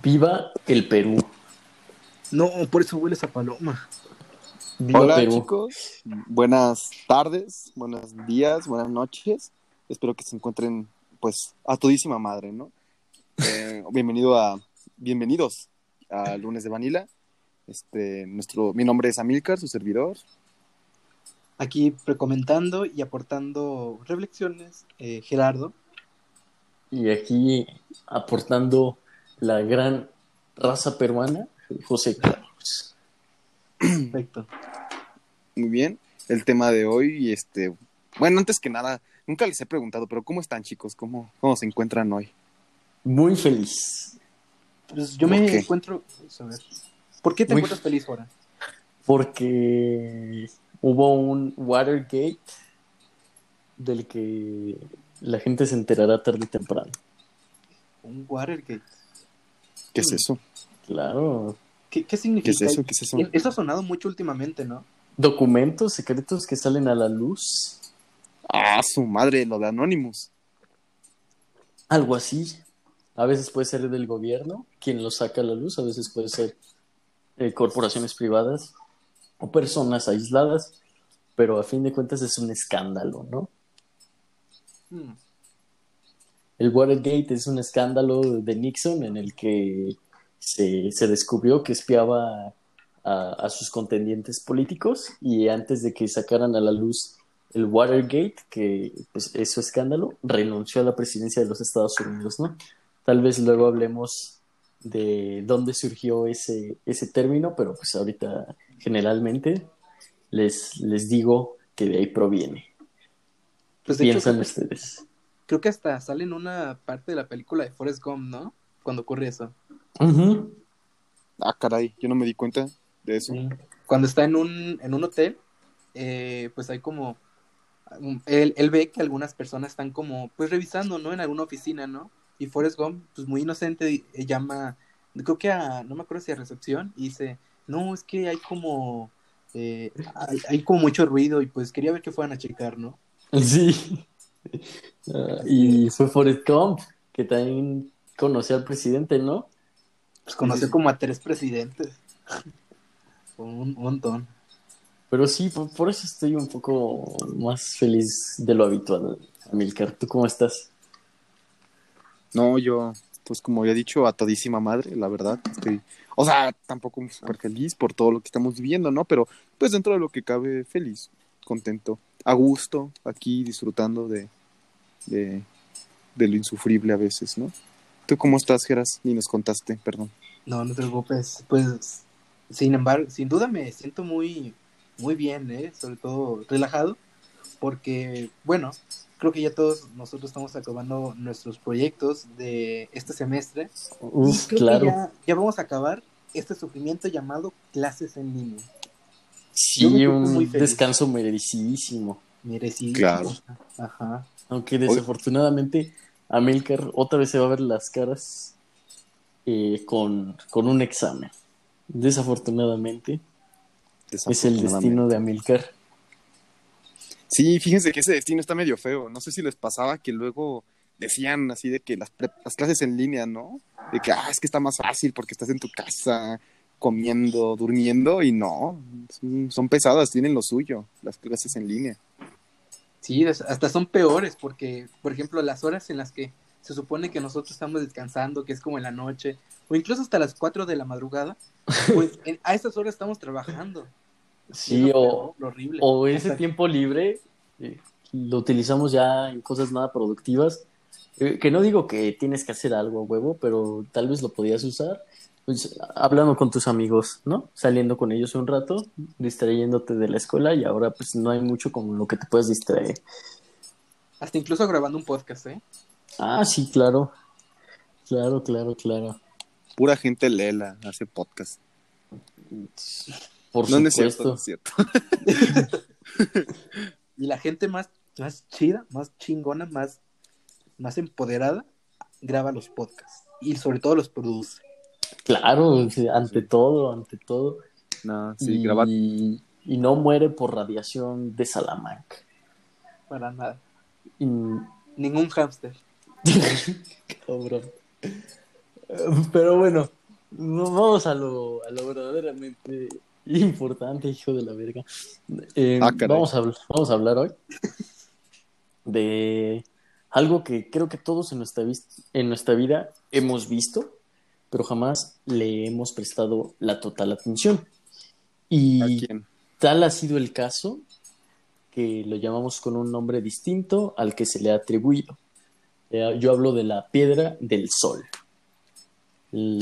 Viva el Perú. No, por eso hueles a paloma. Viva Hola Perú. chicos, buenas tardes, buenos días, buenas noches. Espero que se encuentren pues a todísima madre, ¿no? Eh, bienvenido a, bienvenidos a Lunes de Vanilla. Este, nuestro, mi nombre es Amilcar, su servidor. Aquí precomentando y aportando reflexiones, eh, Gerardo. Y aquí aportando la gran raza peruana, José Carlos. Perfecto. Muy bien. El tema de hoy, este, bueno, antes que nada, nunca les he preguntado, pero ¿cómo están chicos? ¿Cómo, cómo se encuentran hoy? Muy feliz. Pues yo ¿Por me qué? encuentro. a ver. ¿Por qué te Muy- encuentras feliz ahora? Porque hubo un Watergate del que la gente se enterará tarde o temprano. Un Watergate. ¿Qué es eso? Claro. ¿Qué, qué ¿Qué significa? es eso? ¿Qué es eso? Eso ha sonado mucho últimamente, ¿no? Documentos secretos que salen a la luz. Ah, su madre, lo de Anonymous. Algo así. A veces puede ser del gobierno quien lo saca a la luz, a veces puede ser eh, corporaciones privadas o personas aisladas, pero a fin de cuentas es un escándalo, ¿no? Hmm. El Watergate es un escándalo de Nixon en el que se, se descubrió que espiaba a, a sus contendientes políticos y antes de que sacaran a la luz el Watergate, que pues, es su escándalo, renunció a la presidencia de los Estados Unidos, ¿no? Tal vez luego hablemos de dónde surgió ese, ese término, pero pues ahorita generalmente les, les digo que de ahí proviene. Pues de Piensan ustedes. Creo que hasta sale en una parte de la película de Forrest Gump, ¿no? Cuando ocurre eso. Ujú. Ah, caray, yo no me di cuenta de eso. Cuando está en un, en un hotel, eh, pues hay como. Él, él ve que algunas personas están como, pues revisando, ¿no? En alguna oficina, ¿no? Y Forrest Gump, pues muy inocente, eh, llama, creo que a, no me acuerdo si a recepción, y dice, no, es que hay como, eh, hay, hay como mucho ruido, y pues quería ver que fueran a checar, ¿no? Sí. Ah, y fue Forrest Gump, que también conoció al presidente, ¿no? Pues conoció como a tres presidentes. un montón. Pero sí, por, por eso estoy un poco más feliz de lo habitual, Amilcar. ¿Tú cómo estás? No, yo, pues como ya he dicho, a todísima madre, la verdad. Estoy, o sea, tampoco súper feliz por todo lo que estamos viviendo, ¿no? Pero pues dentro de lo que cabe, feliz, contento, a gusto, aquí disfrutando de, de, de lo insufrible a veces, ¿no? ¿Tú cómo estás, Geras? Ni nos contaste, perdón. No, no te preocupes. Pues, sin embargo, sin duda me siento muy, muy bien, ¿eh? Sobre todo relajado, porque, bueno, creo que ya todos nosotros estamos acabando nuestros proyectos de este semestre. y Uf, creo claro. que ya, ya vamos a acabar este sufrimiento llamado clases en línea. Sí, un descanso merecidísimo. Merecido. Claro. Ajá. Aunque desafortunadamente Amilcar otra vez se va a ver las caras eh, con, con un examen. Desafortunadamente es el destino de Amilcar. Sí, fíjense que ese destino está medio feo. No sé si les pasaba que luego decían así de que las, las clases en línea, ¿no? De que, ah, es que está más fácil porque estás en tu casa comiendo, durmiendo y no, son, son pesadas, tienen lo suyo, las clases en línea. Sí, hasta son peores porque, por ejemplo, las horas en las que se supone que nosotros estamos descansando, que es como en la noche, o incluso hasta las 4 de la madrugada, pues en- a esas horas estamos trabajando. Sí, Es lo o, peor, lo horrible. o ese Hasta- tiempo libre eh, lo utilizamos ya en cosas nada productivas. Eh, que no digo que tienes que hacer algo a huevo, pero tal vez lo podías usar pues, hablando con tus amigos, ¿no? Saliendo con ellos un rato, distrayéndote de la escuela y ahora pues no hay mucho con lo que te puedes distraer. Hasta incluso grabando un podcast, ¿eh? Ah, sí, claro. Claro, claro, claro. Pura gente lela hace podcast. Por No, no es cierto, no es cierto. Y la gente más, más chida, más chingona, más, más empoderada, graba los podcasts. Y sobre todo los produce. Claro, sí, ante todo, ante todo. No, sí, y, grabar. y no muere por radiación de Salamanca. Para nada. Y- Ningún hámster. Cabrón. Pero bueno, vamos a lo, a lo verdaderamente importante, hijo de la verga. Eh, Ah, vamos, a, vamos a hablar hoy de algo que creo que todos en nuestra, en nuestra vida hemos visto, pero jamás le hemos prestado la total atención. ¿A Y tal ha sido el caso que lo llamamos con un nombre distinto al que se le ha atribuido. Eh, Yo hablo de la piedra del sol.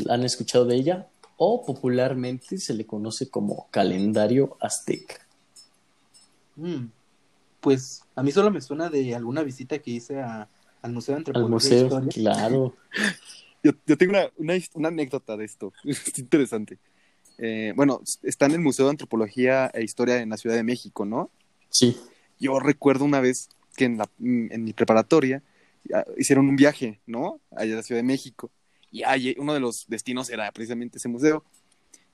¿Han escuchado de ella? O popularmente se le conoce como calendario azteca. Mm, Pues a mí solo me suena de alguna visita que hice a- al Museo de Al Antropología e museo, Historia. claro. Yo, yo tengo una, una, una anécdota de esto. Es interesante. Eh, bueno, está en el Museo de Antropología e Historia en la Ciudad de México, ¿no? Sí. Yo recuerdo una vez que en, la, en mi preparatoria ah, hicieron un viaje, ¿no? Allá a la Ciudad de México. Y uno de los destinos era precisamente ese museo.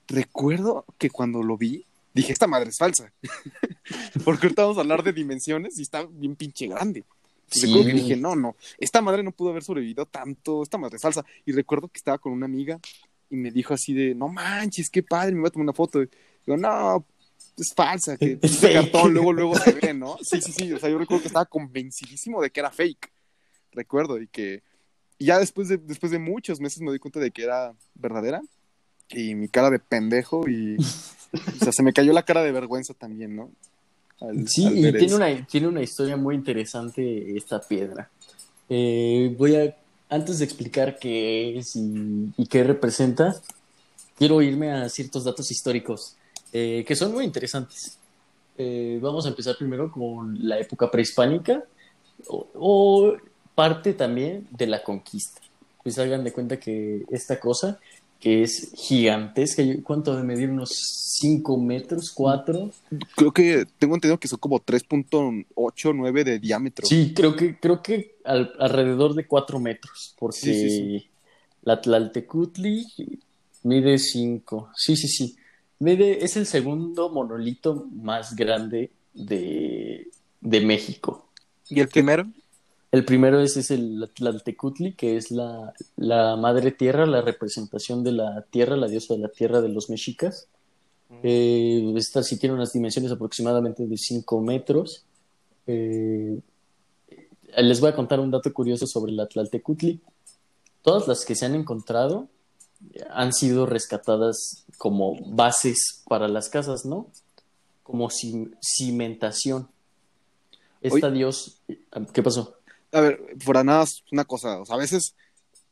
Recuerdo que cuando lo vi, dije, esta madre es falsa. Porque ahorita vamos a hablar de dimensiones y está bien pinche grande. Y Sí. Recuerdo que dije, no, no, esta madre no pudo haber sobrevivido tanto, esta madre es falsa. Y recuerdo que estaba con una amiga y me dijo así de, no manches, qué padre, me voy a tomar una foto. Digo, no, es falsa, que Es fake. cartón, luego, luego se ve, ¿no? Sí, sí, sí, o sea, yo recuerdo que estaba convencidísimo de que era fake, recuerdo, y que y ya después de, después de muchos meses me di cuenta de que era verdadera, y mi cara de pendejo, y, o sea, se me cayó la cara de vergüenza también, ¿no? Al- Sí, al y tiene una, tiene una historia muy interesante esta piedra. Eh, voy a, antes de explicar qué es y, y qué representa, quiero irme a ciertos datos históricos eh, que son muy interesantes. Eh, vamos a empezar primero con la época prehispánica o, o parte también de la conquista. Pues hagan de cuenta que esta cosa, que es gigantesca, ¿cuánto de medir? ¿Unos 5 metros, 4? Creo que tengo entendido que son como 3.8, 9 de diámetro. Sí, creo que, creo que al- alrededor de 4 metros, porque Sí, sí, sí. la Tlaltecutli mide 5. Sí, sí, sí. Mide, es el segundo monolito más grande de, de México. ¿Y el primero? El primero es, es el Tlaltecutli, que es la, la madre tierra, la representación de la tierra, la diosa de la tierra de los mexicas. Eh, esta sí tiene unas dimensiones aproximadamente de 5 metros. Eh, les voy a contar un dato curioso sobre la Tlaltecutli. Todas las que se han encontrado han sido rescatadas como bases para las casas, ¿no? Como cim- cimentación. Esta Oye. dios, ¿qué pasó? A ver, fuera nada, una cosa, o sea, a veces,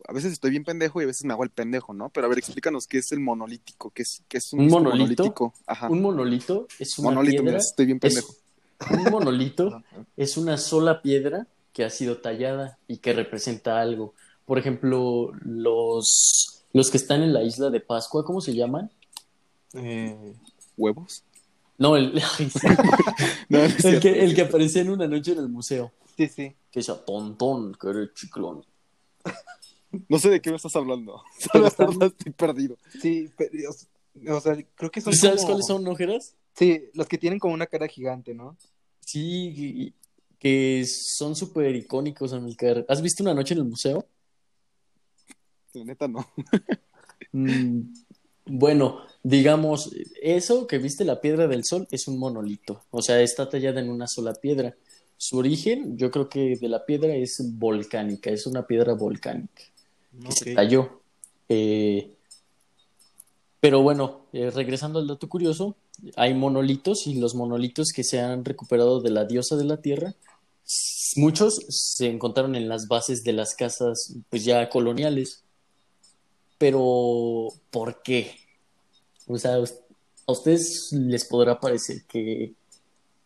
a veces estoy bien pendejo y a veces me hago el pendejo, ¿no? Pero a ver, explícanos qué es el monolítico, qué es, qué es un, ¿Un disco monolito? monolítico. Ajá. Un monolito es una monolito, piedra. mira, estoy bien es- pendejo. un monolito es una sola piedra que ha sido tallada y que representa algo. Por ejemplo, los, los que están en la isla de Pascua, ¿cómo se llaman? Eh, ¿Huevos? No, el. No, el, que, el que aparecía en una noche en el museo. Sí, sí. Que es tontón, que eres chiclón. No sé de qué me estás hablando. Pero están- estoy perdido. Sí, pero, o, sea, creo que son ¿Sabes como- cuáles son ojeras? Sí, los que tienen como una cara gigante, ¿no? Sí, y- que son súper icónicos, Amilcar. ¿Has visto una noche en el museo? La neta no. Mm, bueno, digamos, eso que viste la piedra del sol es un monolito, o sea, está tallada en una sola piedra. Su origen, yo creo que de la piedra es volcánica, es una piedra volcánica que se talló. Eh, pero bueno, eh, regresando al dato curioso, hay monolitos y los monolitos que se han recuperado de la diosa de la tierra, muchos se encontraron en las bases de las casas pues ya coloniales. Pero, ¿por qué? O sea, a ustedes les podrá parecer que,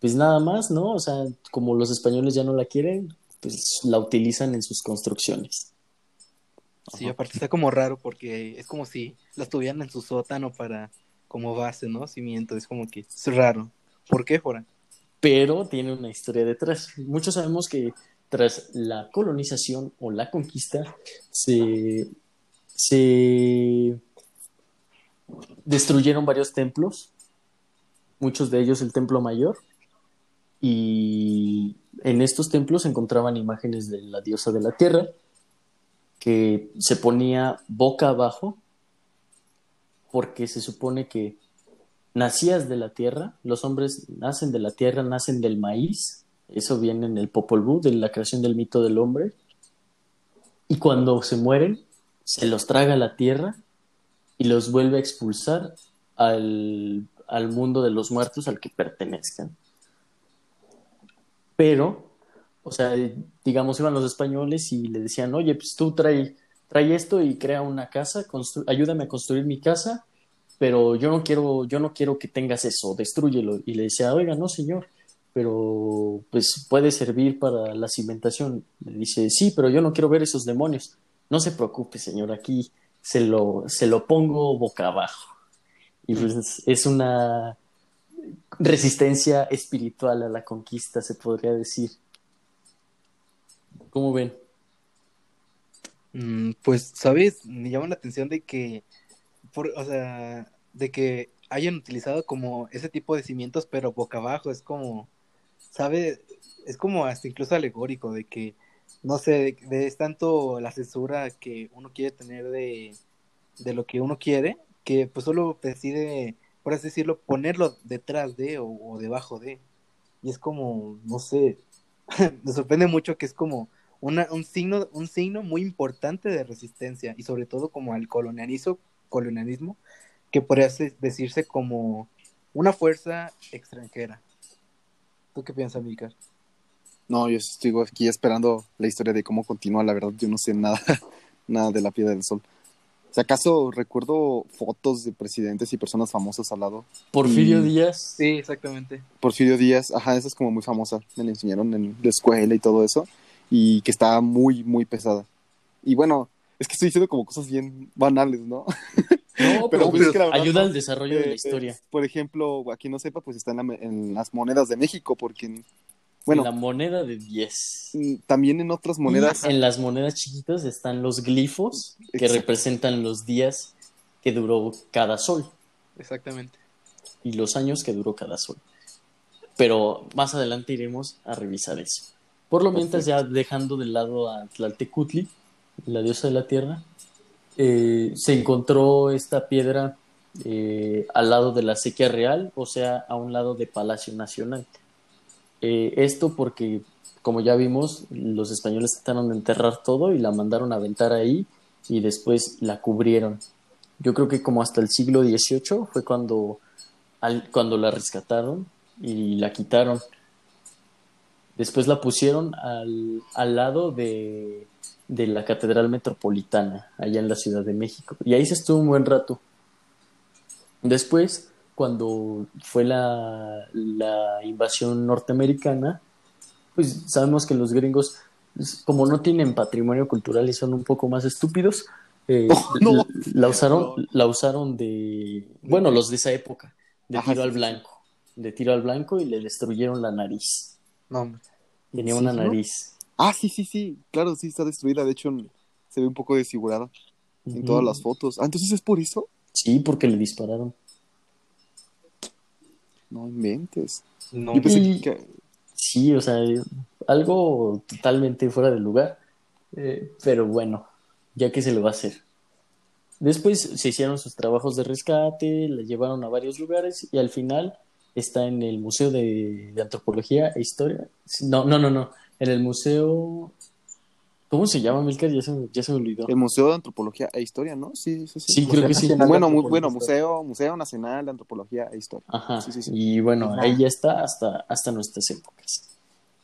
pues nada más, ¿no? O sea, como los españoles ya no la quieren, pues la utilizan en sus construcciones. Sí, aparte está como raro porque es como si las tuvieran en su sótano para como base, ¿no? Cimiento, es como que es raro. ¿Por qué, Fora? pero tiene una historia detrás. Muchos sabemos que tras la colonización o la conquista se, se destruyeron varios templos, muchos de ellos el templo mayor, y en estos templos se encontraban imágenes de la diosa de la tierra, que se ponía boca abajo porque se supone que nacías de la tierra, los hombres nacen de la tierra, nacen del maíz, eso viene en el Popol Vuh, de la creación del mito del hombre, y cuando se mueren, se los traga la tierra y los vuelve a expulsar al, al mundo de los muertos al que pertenezcan. Pero, o sea, digamos, iban los españoles y le decían, oye, pues tú trae, trae esto y crea una casa, ayúdame a construir mi casa, pero yo no quiero, yo no quiero que tengas eso, destruyelo. Y le decía, oiga, no, señor, pero pues puede servir para la cimentación. Le dice, sí, pero yo no quiero ver esos demonios. No se preocupe, señor, aquí se lo, se lo pongo boca abajo. Y pues es una resistencia espiritual a la conquista, se podría decir. ¿Cómo ven? Mm, pues, ¿sabes? Me llama la atención de que, por, o sea, de que hayan utilizado como ese tipo de cimientos, pero boca abajo, es como, ¿sabe? Es como hasta incluso alegórico de que, no sé, de, es tanto la censura que uno quiere tener de, de lo que uno quiere, que pues solo decide, por así decirlo, ponerlo detrás de o, debajo de. Y es como, no sé, me sorprende mucho que es como una, un, signo, un signo muy importante de resistencia y sobre todo como al colonialismo, colonialismo que podría decirse como una fuerza extranjera. ¿Tú qué piensas, Mika? No, yo estoy aquí esperando la historia de cómo continúa. La verdad, yo no sé nada, nada de la piedra del sol. Si acaso recuerdo fotos de presidentes y personas famosas al lado. Porfirio Díaz. Sí, exactamente. Porfirio Díaz, ajá, esa es como muy famosa. Me la enseñaron en la escuela y todo eso. Y que está muy, muy pesada. Y bueno, es que estoy diciendo como cosas bien banales, ¿no? No, pero, pues ayuda al desarrollo de la eh, historia. por ejemplo, aquí no sepa, pues está en, las monedas de México, porque, bueno. la moneda de 10. Mm, también en otras monedas. en las monedas chiquitas están los glifos que representan los días que duró cada sol. Exactamente. Y los años que duró cada sol. Pero más adelante iremos a revisar eso. Por lo mientras, ya dejando de lado a Tlaltecutli, la diosa de la tierra, eh, se encontró esta piedra eh, al lado de la sequía real, o sea, a un lado de Palacio Nacional. Eh, esto porque, como ya vimos, los españoles trataron de enterrar todo y la mandaron a aventar ahí y después la cubrieron. Yo creo que como hasta el siglo XVIII fue cuando, cuando la rescataron y la quitaron. Después la pusieron al, al lado de de la Catedral Metropolitana, allá en la Ciudad de México. Y ahí se estuvo un buen rato. Después, cuando fue la, la invasión norteamericana, pues sabemos que los gringos, pues, como no tienen patrimonio cultural y son un poco más estúpidos, eh, oh, la, usaron, la usaron de, bueno, los de esa época, de tiro al blanco, de tiro al blanco y le destruyeron la nariz. No, Tenía una nariz. Ah, sí, sí, sí. Claro, sí, está destruida. De hecho, se ve un poco desfigurada en todas las fotos. Ah, entonces es por eso. Sí, porque le dispararon. No inventes. No. Sí, o sea, algo totalmente fuera de lugar. Eh, pero bueno, ya que se le va a hacer. Después se hicieron sus trabajos de rescate, la llevaron a varios lugares y al final está en el Museo de, de Antropología e Historia. No, no, no, no en el museo. ¿Cómo se llama, Milker? Ya se, ya se me olvidó. El Museo de Antropología e Historia, ¿no? Sí, sí, sí. Sí, creo que sí. Bueno, bueno museo, museo Nacional de Antropología e Historia. Ajá. Sí, sí, sí. Y bueno, ahí ya está hasta, hasta nuestras épocas.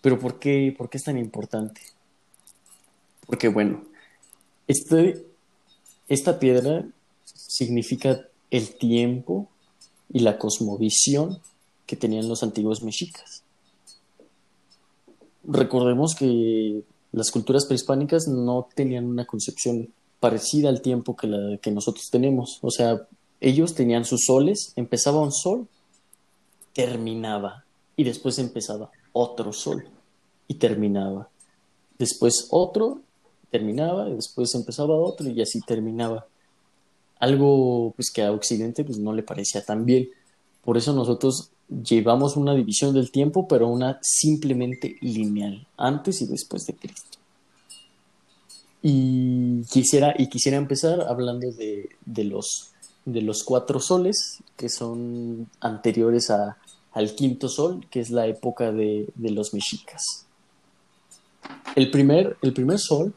Pero ¿por qué, ¿por qué es tan importante? Porque bueno, este, esta piedra significa el tiempo y la cosmovisión que tenían los antiguos mexicas recordemos que las culturas prehispánicas no tenían una concepción parecida al tiempo que nosotros tenemos. O sea, ellos tenían sus soles, empezaba un sol, terminaba, y después empezaba otro sol y terminaba. Después otro, terminaba, y después empezaba otro y así terminaba. Algo pues que a Occidente pues no le parecía tan bien. Por eso nosotros llevamos una división del tiempo, pero una simplemente lineal, antes y después de Cristo. Y quisiera, y quisiera empezar hablando de, de los, de los cuatro soles que son anteriores a, al quinto sol, que es la época de, de los mexicas. El primer, el primer sol,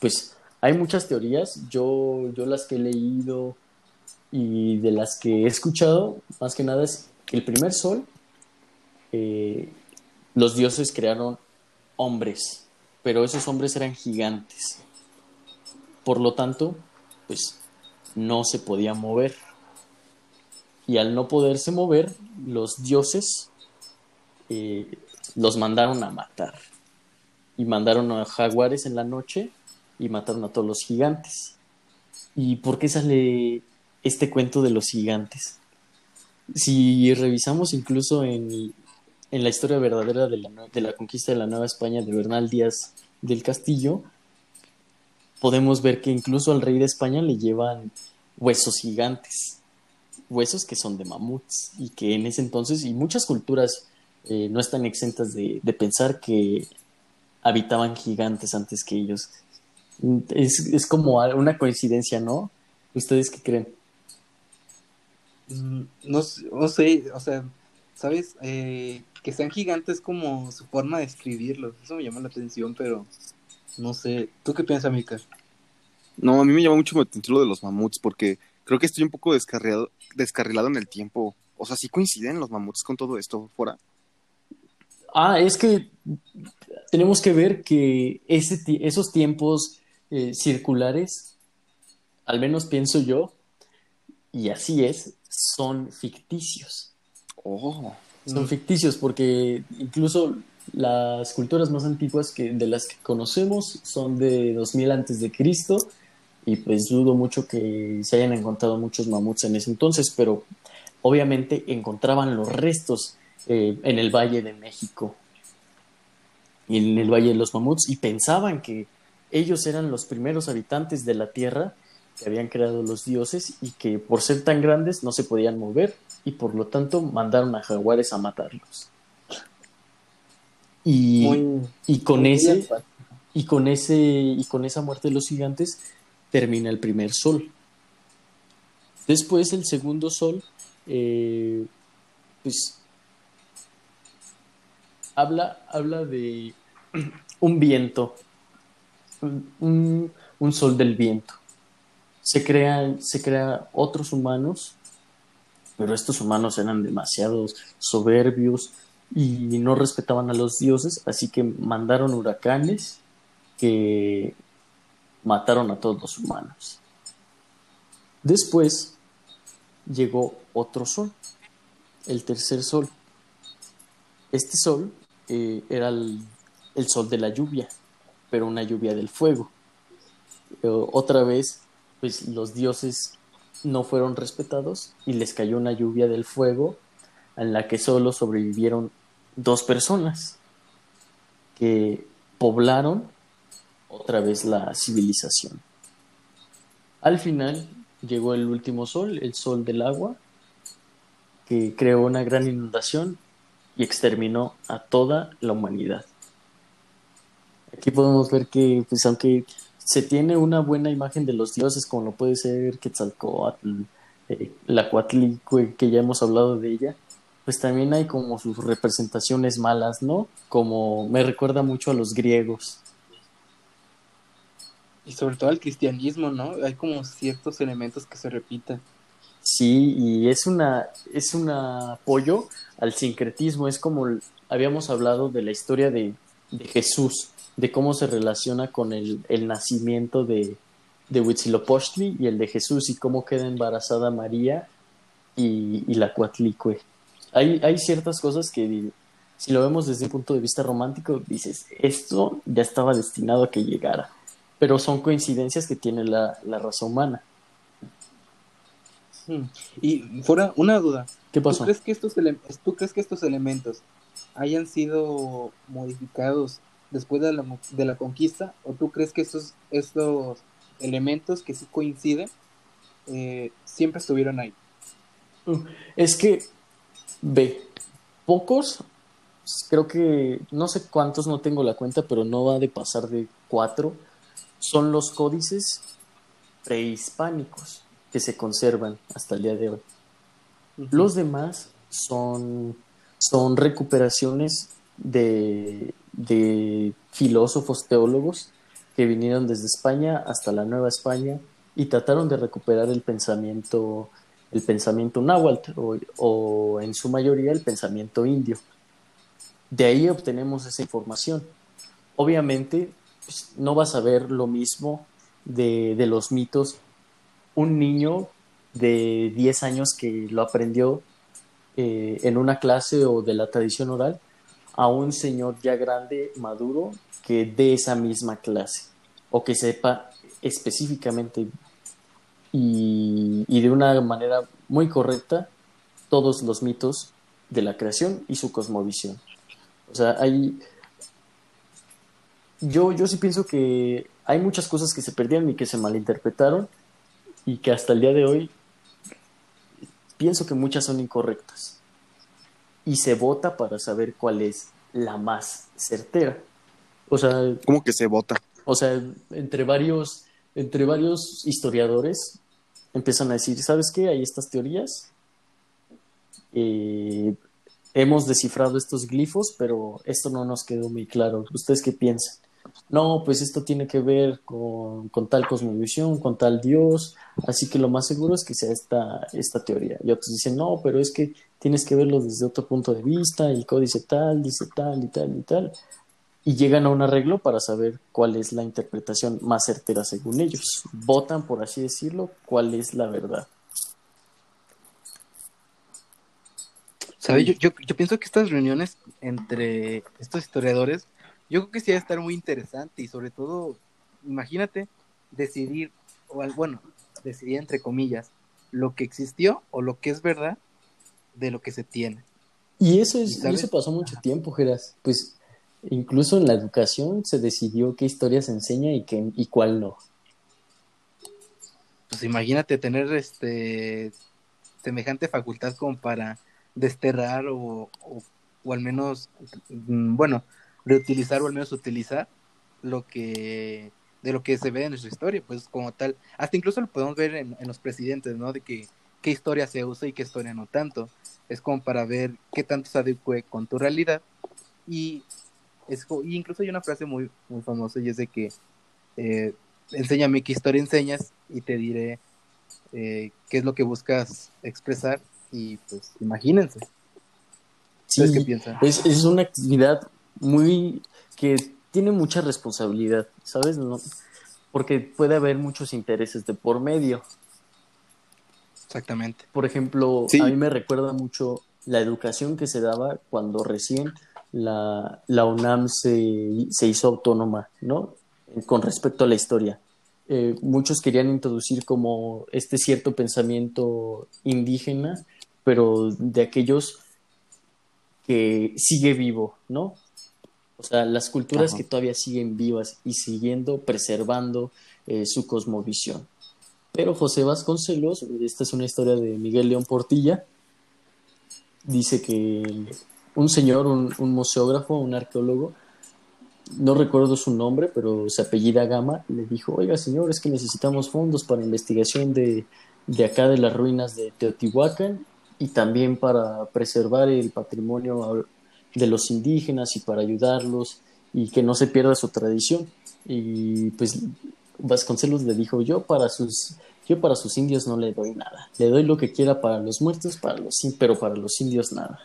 pues hay muchas teorías, yo, yo las que he leído y de las que he escuchado, más que nada es el primer sol, eh, los dioses crearon hombres, pero esos hombres eran gigantes. Por lo tanto, pues no se podían mover. Y al no poderse mover, los dioses eh, los mandaron a matar. Y mandaron a jaguares en la noche y mataron a todos los gigantes. ¿Y por qué sale este cuento de los gigantes? Si revisamos incluso en, en la historia verdadera de la, de la, conquista de la Nueva España de Bernal Díaz del Castillo, podemos ver que incluso al rey de España le llevan huesos gigantes, huesos que son de mamuts y que en ese entonces y muchas culturas eh, no están exentas de, de, pensar que habitaban gigantes antes que ellos. Es, es como una coincidencia, ¿no? ¿Ustedes qué creen? Mm, no, no sé, o sea, ¿sabes? Eh, que sean gigantes como su forma de escribirlo. Eso me llama la atención, pero no sé. ¿Tú qué piensas, Mika? No, a mí me llama mucho la atención lo de los mamuts, porque creo que estoy un poco descarrilado, descarrilado en el tiempo. O sea, ¿sí coinciden los mamuts con todo esto fuera? Ah, es que tenemos que ver que ese, esos tiempos eh, circulares, al menos pienso yo, y así es, son ficticios. Oh. Son ficticios porque incluso las culturas más antiguas que, de las que conocemos son de 2000 antes de Cristo y pues dudo mucho que se hayan encontrado muchos mamuts en ese entonces, pero obviamente encontraban los restos eh, en el Valle de México y en el Valle de los Mamuts y pensaban que ellos eran los primeros habitantes de la Tierra que habían creado los dioses y que por ser tan grandes no se podían mover y por lo tanto mandaron a jaguares a matarlos. Y, muy, y con ese y con ese y con esa muerte de los gigantes termina el primer sol. Después el segundo sol, eh, pues habla, habla de un viento, un, un sol del viento. Se crean, se otros humanos pero estos humanos eran demasiados soberbios y no respetaban a los dioses, así que mandaron huracanes que mataron a todos los humanos. Después llegó otro sol, el tercer sol. Este sol eh, era el, el, sol de la lluvia, pero una lluvia del fuego. Eh, otra vez, pues los dioses no fueron respetados y les cayó una lluvia del fuego en la que solo sobrevivieron dos personas que poblaron otra vez la civilización. Al final llegó el último sol, el sol del agua, que creó una gran inundación y exterminó a toda la humanidad. Aquí podemos ver que, pues aunque se tiene una buena imagen de los dioses, como lo puede ser Quetzalcoatl, eh, la Cuatlicue, que ya hemos hablado de ella, pues también hay como sus representaciones malas, ¿no? Como me recuerda mucho a los griegos. Y sobre todo al cristianismo, ¿no? Hay como ciertos elementos que se repiten. Sí, y es una es un apoyo al sincretismo, es como habíamos hablado de la historia de, de Jesús, de cómo se relaciona con el, el nacimiento de, de Huitzilopochtli y el de Jesús y cómo queda embarazada María y, y la Cuatlicue. Hay, hay ciertas cosas que, si lo vemos desde un punto de vista romántico, dices, esto ya estaba destinado a que llegara, pero son coincidencias que tiene la, la raza humana. Hmm. Y fuera una duda. ¿Qué pasó? ¿Tú crees que estos, ¿tú crees que estos elementos hayan sido modificados después de la, de la conquista? ¿O tú crees que estos, estos elementos que sí coinciden eh, siempre estuvieron ahí? Uh, es que, ve, pocos, creo que, no sé cuántos, no tengo la cuenta, pero no va de pasar de cuatro, son los códices prehispánicos que se conservan hasta el día de hoy. Los demás son, son recuperaciones de, de filósofos teólogos que vinieron desde España hasta la Nueva España y trataron de recuperar el pensamiento el pensamiento náhuatl o, o, en su mayoría el pensamiento indio. De ahí obtenemos esa información. Obviamente pues, no vas a ver lo mismo de, de, los mitos un niño de 10 años que lo aprendió eh, en una clase o de la tradición oral a un señor ya grande, maduro, que dé esa misma clase o que sepa específicamente y, de una manera muy correcta todos los mitos de la creación y su cosmovisión. O sea, hay... Yo, yo sí pienso que hay muchas cosas que se perdieron y que se malinterpretaron y que hasta el día de hoy pienso que muchas son incorrectas. Y se vota para saber cuál es la más certera. O sea, ¿cómo que se vota? O sea, entre varios entre varios historiadores empiezan a decir, ¿sabes qué? Hay estas teorías. Eh, hemos descifrado estos glifos, pero esto no nos quedó muy claro. ¿Ustedes qué piensan? No, pues esto tiene que ver con, con, tal cosmovisión, con tal Dios, así que lo más seguro es que sea esta, esta teoría. Y otros dicen, no, pero es que tienes que verlo desde otro punto de vista, el códice tal, dice tal y tal y tal y llegan a un arreglo para saber cuál es la interpretación más certera según ellos. Votan, por así decirlo, cuál es la verdad. ¿Sabes? Yo, yo, yo, pienso que estas reuniones entre estos historiadores, yo creo que sí va a estar muy interesante y sobre todo, imagínate decidir, o bueno, decidir entre comillas, lo que existió o lo que es verdad de lo que se tiene. Y eso, es, y eso pasó mucho tiempo, Geras. Pues Incluso en la educación se decidió qué historia se enseña y, qué, y cuál no. Pues imagínate tener este semejante facultad como para desterrar o, o, o, al menos, mm, bueno, reutilizar o al menos utilizar lo que de lo que se ve en nuestra historia, pues como tal, hasta incluso lo podemos ver en, en los presidentes, ¿no? De que qué historia se usa y qué historia no tanto. Es como para ver qué tanto se adecue con tu realidad y es, y incluso hay una frase muy, muy famosa y es de que eh, enséñame qué historia enseñas y te diré eh, qué es lo que buscas expresar y pues imagínense. Sí, qué piensan? Es, es una actividad muy que tiene mucha responsabilidad, ¿sabes? No, porque puede haber muchos intereses de por medio. Exactamente. Por ejemplo, sí. a mí me recuerda mucho la educación que se daba cuando recién la, la UNAM se, se, hizo autónoma, ¿no? Con respecto a la historia. Eh, muchos querían introducir como este cierto pensamiento indígena, pero de aquellos que sigue vivo, ¿no? O sea, las culturas Ajá. que todavía siguen vivas y siguiendo, preservando eh, su cosmovisión. Pero José Vasconcelos, esta es una historia de Miguel León Portilla, dice que un señor, un, un, museógrafo, un arqueólogo, no recuerdo su nombre, pero se apellida Gama, le dijo, oiga señor, es que necesitamos fondos para investigación de, de acá de las ruinas de Teotihuacán y también para preservar el patrimonio de los indígenas y para ayudarlos y que no se pierda su tradición. Y pues Vasconcelos le dijo, yo para sus, yo para sus indios no le doy nada, le doy lo que quiera para los muertos, para los, pero para los indios nada.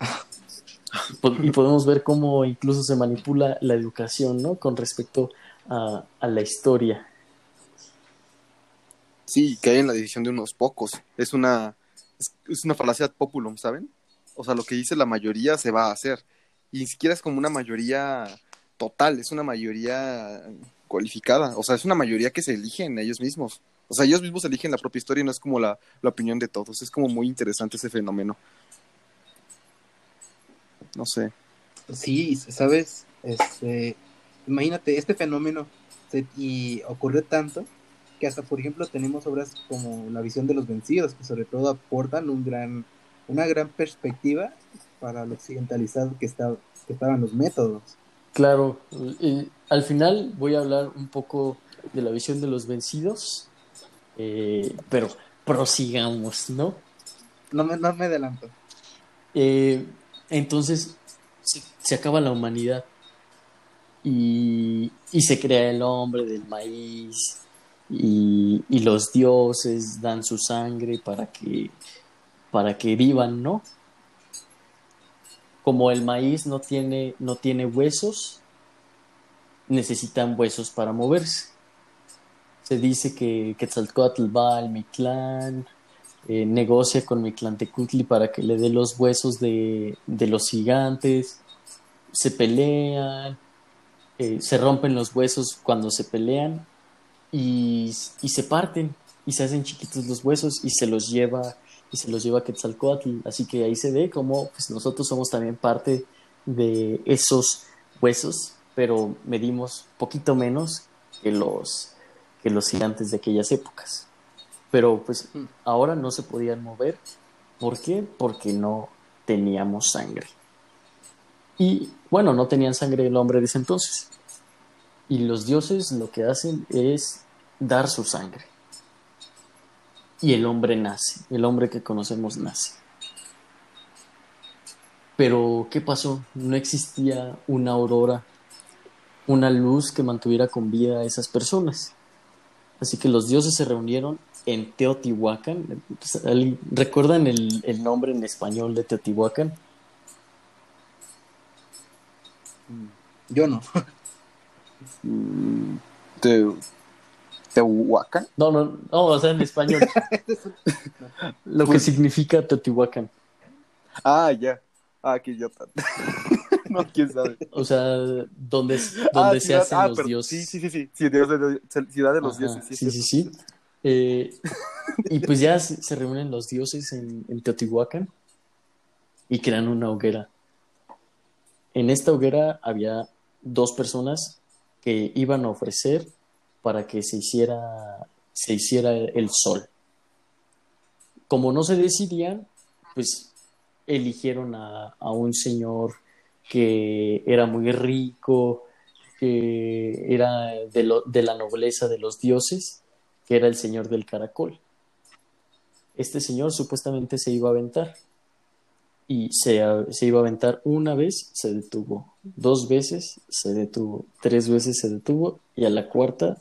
y podemos ver cómo incluso se manipula la educación, ¿no? Con respecto a, a la historia. Sí, que hay en la decisión de unos pocos. Es una, es, es una falacia populum, ¿saben? O sea, lo que dice la mayoría se va a hacer. Y ni siquiera es como una mayoría total, es una mayoría cualificada. O sea, es una mayoría que se eligen ellos mismos. O sea, ellos mismos eligen la propia historia y no es como la, la opinión de todos. Es como muy interesante ese fenómeno no sé. Sí, sabes, este, imagínate, este fenómeno se, y ocurrió tanto que hasta, por ejemplo, tenemos obras como La visión de los vencidos, que sobre todo aportan un gran, una gran perspectiva para lo occidentalizado que, está, que estaban los métodos. Claro, y al final voy a hablar un poco de la visión de los vencidos, eh, pero prosigamos, ¿no? No me, no me adelanto. Eh, entonces se, se acaba la humanidad y, y se crea el hombre del maíz y, y los dioses dan su sangre para que, para que vivan, ¿no? Como el maíz no tiene, no tiene huesos, necesitan huesos para moverse. Se dice que Quetzalcoatl va al Mictlán, eh, negocia con Mictlantecutli para que le dé los huesos de, de los gigantes, se pelean, eh, se rompen los huesos cuando se pelean y, y se parten y se hacen chiquitos los huesos y se los lleva y se los lleva Quetzalcoatl. Así que ahí se ve como pues, nosotros somos también parte de esos huesos, pero medimos poquito menos que los, que los gigantes de aquellas épocas. Pero pues ahora no se podían mover. ¿Por qué? Porque no teníamos sangre. Y bueno, no tenían sangre el hombre de ese entonces. Y los dioses lo que hacen es dar su sangre. Y el hombre nace, el hombre que conocemos nace. Pero, ¿qué pasó? No existía una aurora, una luz que mantuviera con vida a esas personas. Así que los dioses se reunieron en Teotihuacán. ¿Recuerdan el, el nombre en español de Teotihuacán? Yo no. Mm, Te- Tehuacán. No, no, no, o sea, en español. Lo que significa Teotihuacán. Ah, ya. Ah, qué idiota. no, quién sabe. O sea, donde, donde Ah, se hacen ah, los pero- dioses. Sí, sí, sí, sí. Dios de- ciudad de los Ajá, dioses. sí, sí, sí. Eh, y pues ya se, se reúnen los dioses en, en Teotihuacán y crean una hoguera. En esta hoguera había dos personas que iban a ofrecer para que se hiciera, se hiciera el sol. Como no se decidían, pues eligieron a, a un señor que era muy rico, que era de, lo- de la nobleza de los dioses, que era el señor del caracol. Este señor supuestamente se iba a aventar y se, se iba a aventar una vez, se detuvo, dos veces se detuvo, tres veces se detuvo y a la cuarta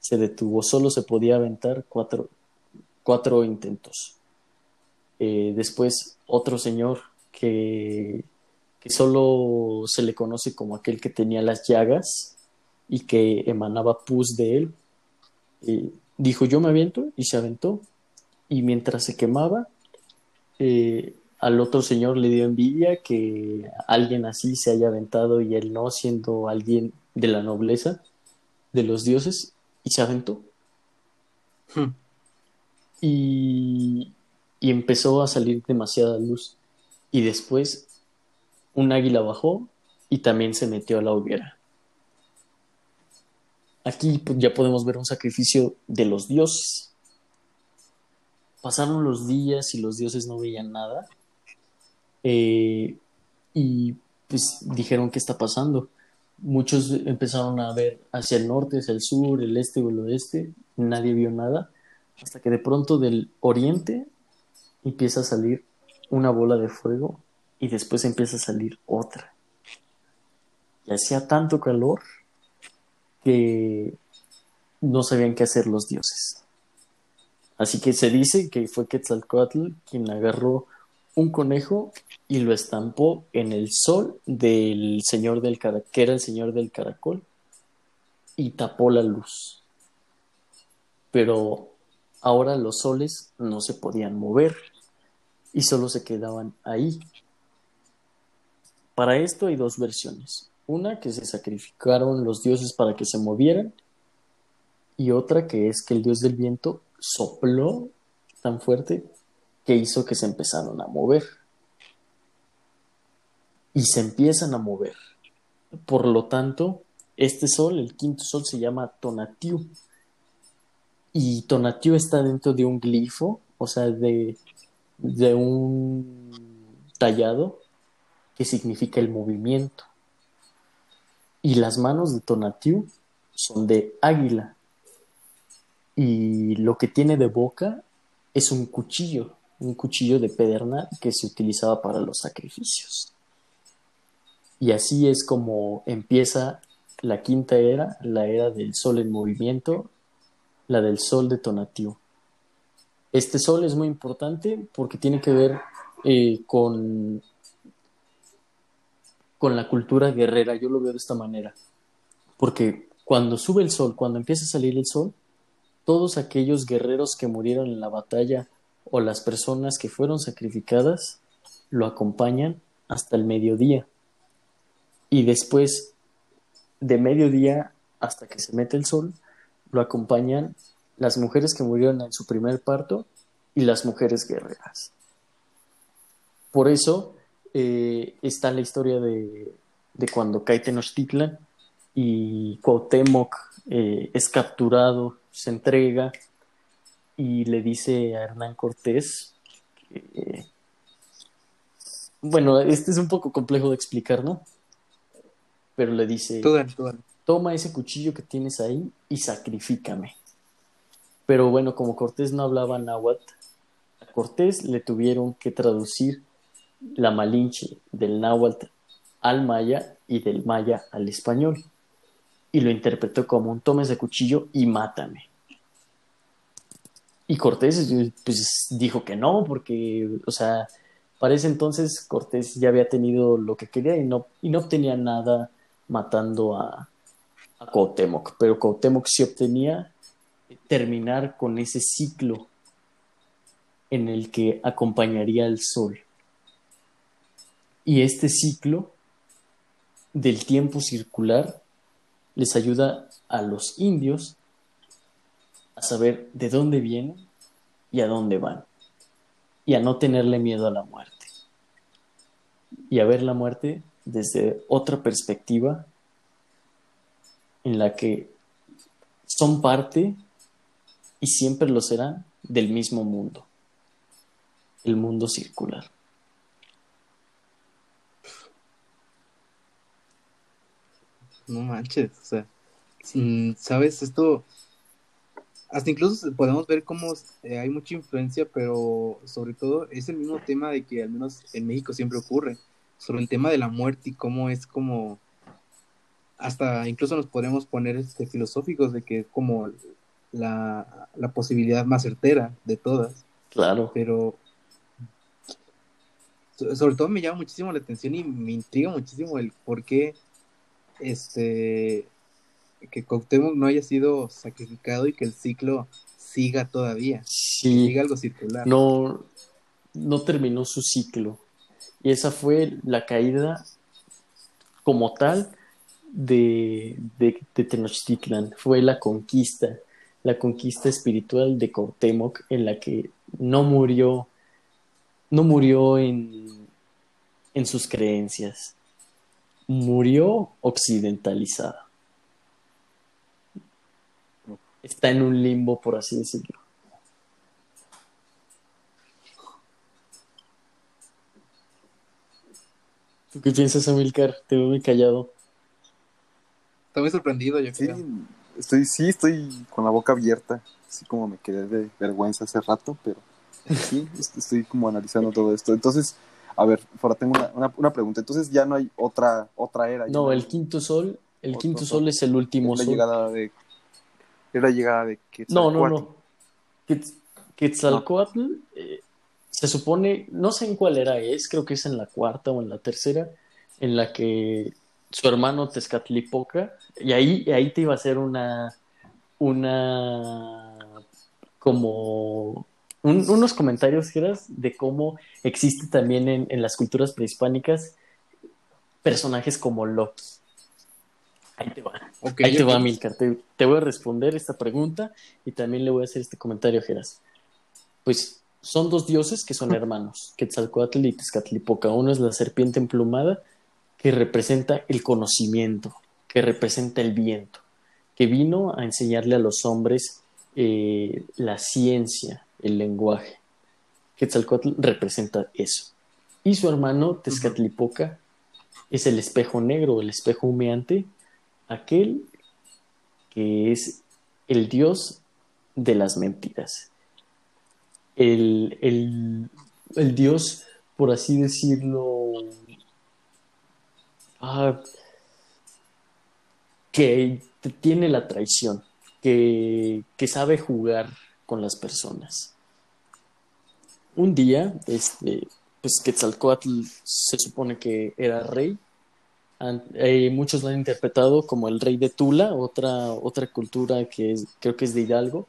se detuvo. Solo se podía aventar cuatro, cuatro intentos. Eh, después otro señor que, que solo se le conoce como aquel que tenía las llagas y que emanaba pus de él, eh, dijo yo me aviento y se aventó y mientras se quemaba eh, al otro señor le dio envidia que alguien así se haya aventado y él no siendo alguien de la nobleza de los dioses y se aventó. Hmm. y, y empezó a salir demasiada luz. Y después un águila bajó y también se metió a la hoguera. Aquí pues, ya podemos ver un sacrificio de los dioses. Pasaron los días y los dioses no veían nada. Eh, y pues dijeron qué está pasando muchos empezaron a ver hacia el norte, hacia el sur, el este o el oeste, nadie vio nada, hasta que de pronto del oriente empieza a salir una bola de fuego y después empieza a salir otra. Y hacía tanto calor que no sabían qué hacer los dioses. Así que se dice que fue Quetzalcoatl quien agarró un conejo y lo estampó en el sol del señor del caracol, que era el señor del caracol, y tapó la luz. Pero ahora los soles no se podían mover y solo se quedaban ahí. Para esto hay dos versiones. Una que se sacrificaron los dioses para que se movieran y otra que es que el dios del viento sopló tan fuerte que hizo que se empezaron a mover. Y se empiezan a mover. Por lo tanto, este sol, el quinto sol, se llama Tonatiuh. Y Tonatiuh está dentro de un glifo, o sea, de, de un tallado que significa el movimiento. Y las manos de Tonatiuh son de águila. Y lo que tiene de boca es un cuchillo, un cuchillo de pedernal que se utilizaba para los sacrificios. Y así es como empieza la quinta era, la era del sol en movimiento, la del sol de Tonatiuh. Este sol es muy importante porque tiene que ver eh, con, con la cultura guerrera, yo lo veo de esta manera, porque cuando sube el sol, cuando empieza a salir el sol, todos aquellos guerreros que murieron en la batalla o las personas que fueron sacrificadas lo acompañan hasta el mediodía. Y después de mediodía hasta que se mete el sol, lo acompañan las mujeres que murieron en su primer parto y las mujeres guerreras. Por eso eh, está la historia de, de cuando cae Tenochtitlan y Cuauhtémoc eh, es capturado, se entrega y le dice a Hernán Cortés que, bueno, este es un poco complejo de explicar, ¿no? Pero le dice, toma ese cuchillo que tienes ahí y sacrifícame. Pero bueno, como Cortés no hablaba náhuatl, a Cortés le tuvieron que traducir la malinche del náhuatl al maya y del maya al español. Y lo interpretó como un toma ese cuchillo y mátame. Y Cortés pues dijo que no, porque, o sea, para ese entonces Cortés ya había tenido lo que quería y no, y no obtenía nada matando a, a pero Cuauhtémoc sí obtenía terminar con ese ciclo en el que acompañaría el sol. Y este ciclo del tiempo circular les ayuda a los indios a saber de dónde vienen y a dónde van. Y a no tenerle miedo a la muerte. Y a ver la muerte desde otra perspectiva en la que son parte y siempre lo serán del mismo mundo, el mundo circular. No manches, o sea, sabes, esto, hasta incluso podemos ver cómo eh, hay mucha influencia, pero sobre todo es el mismo tema de que al menos en México siempre ocurre, sobre el tema de la muerte y cómo es como, hasta incluso nos podemos poner este, filosóficos de que como la, la posibilidad más certera de todas. Claro. Pero sobre todo me llama muchísimo la atención y me intriga muchísimo el por qué este que Cuauhtémoc no haya sido sacrificado y que el ciclo siga todavía. Sí. siga algo circular. No, no terminó su ciclo. Y esa fue la caída como tal de, de, Tenochtitlan. Fue la conquista la conquista espiritual de Cuauhtémoc en la que no murió no murió en, en sus creencias, murió occidentalizada. Está en un limbo, por así decirlo. ¿Tú qué piensas, Amilcar? Te veo muy callado. Estoy muy sorprendido, yo Sí, creo. estoy, sí, estoy con la boca abierta, así como me quedé de vergüenza hace rato, pero sí, est- estoy como analizando todo esto. Entonces, a ver, ahora tengo una, una, una pregunta. Entonces ya no hay otra, otra era. No, el quinto sol, el Otro quinto sol. es el último es la sol. llegada de. Es la llegada de No, no, no. Quetz- Quetzalcóatl eh, se supone, no sé en cuál era es, creo que es en la cuarta o en la tercera, en la que su hermano Tezcatlipoca, y ahí, y ahí te iba a hacer una, una, como, un- unos comentarios, Geras, de cómo existe también en, en las culturas prehispánicas personajes como Loki. Ahí te va. Ahí te va, Milcar. Te, te voy a responder esta pregunta y también le voy a hacer este comentario Geras. Pues son dos dioses que son hermanos, Quetzalcoatl y Tezcatlipoca. Uno es la serpiente emplumada que representa el conocimiento, que representa el viento, que vino a enseñarle a los hombres eh, la ciencia, el lenguaje. Quetzalcoatl representa eso. Y su hermano Tezcatlipoca es el espejo negro, el espejo humeante, aquel que es el dios de las mentiras. El, el, el dios, por así decirlo, ah, que tiene la traición, que, que sabe jugar con las personas. Un día, este, pues Quetzalcoatl se supone que era rey. Eh, muchos lo han interpretado como el rey de Tula, otra, otra cultura que creo que es de Hidalgo.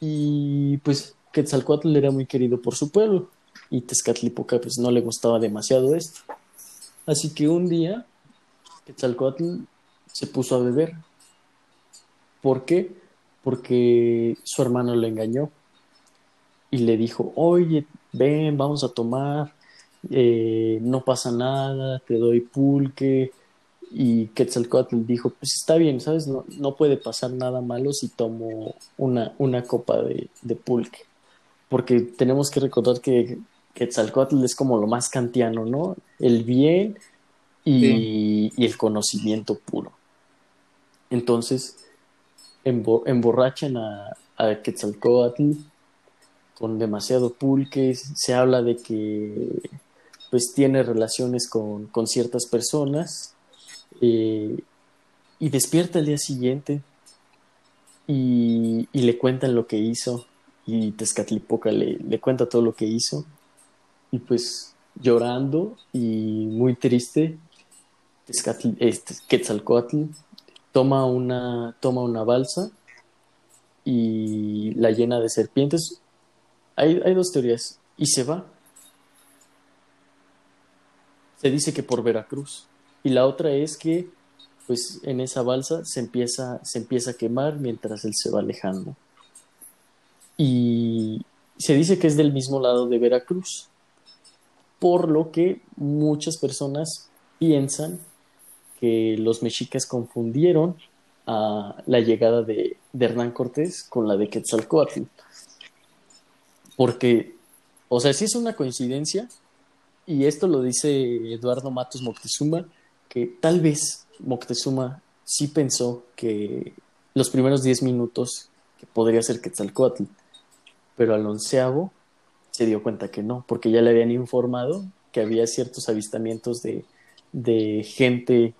Y pues Quetzalcoatl era muy querido por su pueblo y Tezcatlipoca pues no le gustaba demasiado esto. Así que un día Quetzalcoatl se puso a beber. ¿Por qué? Porque su hermano le engañó y le dijo, oye, ven, vamos a tomar, eh, no pasa nada, te doy pulque. Y Quetzalcoatl dijo, pues está bien, ¿sabes? No, no puede pasar nada malo si tomo una, una copa de, de pulque. Porque tenemos que recordar que Quetzalcoatl es como lo más kantiano, ¿no? El bien y, y el conocimiento puro. Entonces, emborrachan a, a Quetzalcoatl con demasiado pulque, se habla de que pues tiene relaciones con, con ciertas personas eh, y despierta el día siguiente y, y, le cuentan lo que hizo y Tezcatlipoca le, le cuenta todo lo que hizo y pues llorando y muy triste este, Quetzalcoatl toma una, toma una balsa y la llena de serpientes. Hay, hay dos teorías. Y se va. Se dice que por Veracruz. Y la otra es que, pues, en esa balsa se empieza, se empieza a quemar mientras él se va alejando. Y se dice que es del mismo lado de Veracruz. Por lo que muchas personas piensan que los mexicas confundieron a la llegada de, Hernán Cortés con la de Quetzalcoatl. Porque, o sea, sí es una coincidencia, y esto lo dice Eduardo Matos Moctezuma, que tal vez Moctezuma sí pensó que los primeros 10 minutos que podría ser Quetzalcoatl, pero al onceavo se dio cuenta que no, porque ya le habían informado que había ciertos avistamientos de, de gente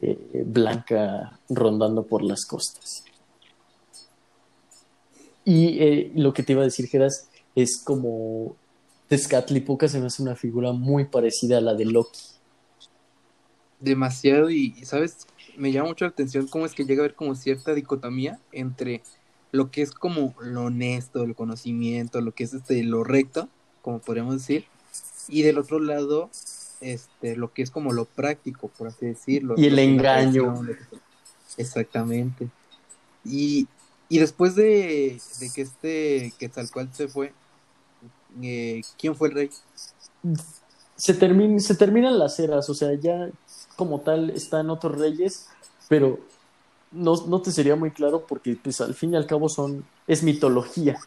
eh, blanca rondando por las costas. Y eh, lo que te iba a decir, Geras, es como Tezcatlipoca se me hace una figura muy parecida a la de Loki. Demasiado, y, sabes, me llama mucho la atención cómo es que llega a haber como cierta dicotomía entre lo que es como lo honesto, el conocimiento, lo que es este lo recto, como podríamos decir, y del otro lado este, lo que es como lo práctico, por así decirlo. Y el engaño. Exactamente. Y, y después de, de, que este Quetzalcoatl se fue, eh, ¿quién fue el rey? Se, termina se terminan las eras, o sea, ya como tal están otros reyes, pero no, no te sería muy claro porque pues al fin y al cabo son, es mitología.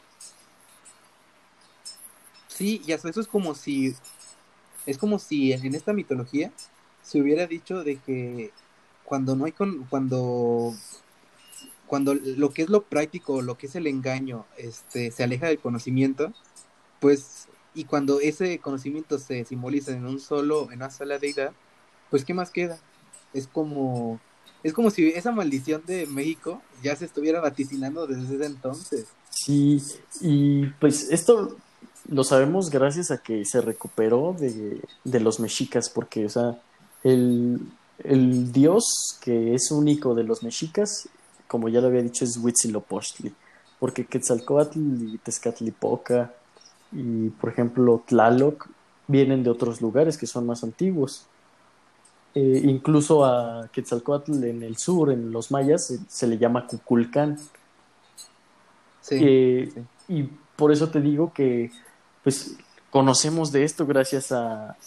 Sí, y hasta eso es como si es como si en, esta mitología se hubiera dicho de que cuando no hay con, cuando cuando lo que es lo práctico, lo que es el engaño, este, se aleja del conocimiento, pues, y cuando ese conocimiento se simboliza en un solo, en una sola deidad, pues, ¿qué más queda? Es como, es como si esa maldición de México ya se estuviera vaticinando desde ese entonces. Sí, y pues esto lo sabemos gracias a que se recuperó de, de los mexicas, porque, o sea, el, el, dios que es único de los mexicas, como ya lo había dicho, es Huitzilopochtli, porque Quetzalcoatl y Tezcatlipoca y, por ejemplo, Tlaloc vienen de otros lugares que son más antiguos. Eh, incluso a Quetzalcoatl en el sur, en los mayas, se, le llama Cuculcán. Sí, eh, sí. Y por eso te digo que pues conocemos de esto gracias a,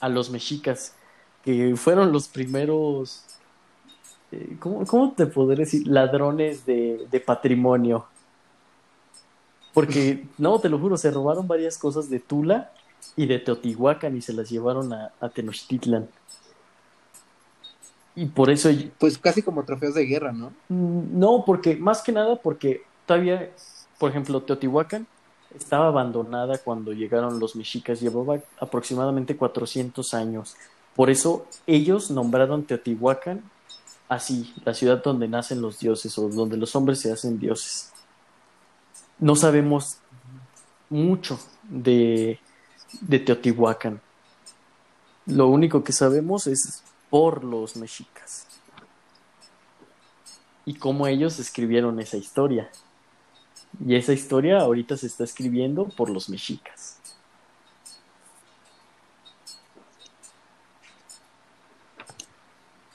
a los mexicas, que fueron los primeros, eh, ¿cómo, te podré decir? Ladrones de, de patrimonio. Porque, no, te lo juro, se robaron varias cosas de Tula y de Teotihuacán y se las llevaron a, a Tenochtitlan. Y por eso... Pues casi como trofeos de guerra, ¿no? Mm, no, porque más que nada porque todavía, por ejemplo, Teotihuacán estaba abandonada cuando llegaron los mexicas, llevaba aproximadamente 400 años. Por eso ellos nombraron Teotihuacán así, la ciudad donde nacen los dioses o donde los hombres se hacen dioses. No sabemos mucho de, de Teotihuacán. Lo único que sabemos es por los mexicas y cómo ellos escribieron esa historia. Y esa historia ahorita se está escribiendo por los mexicas.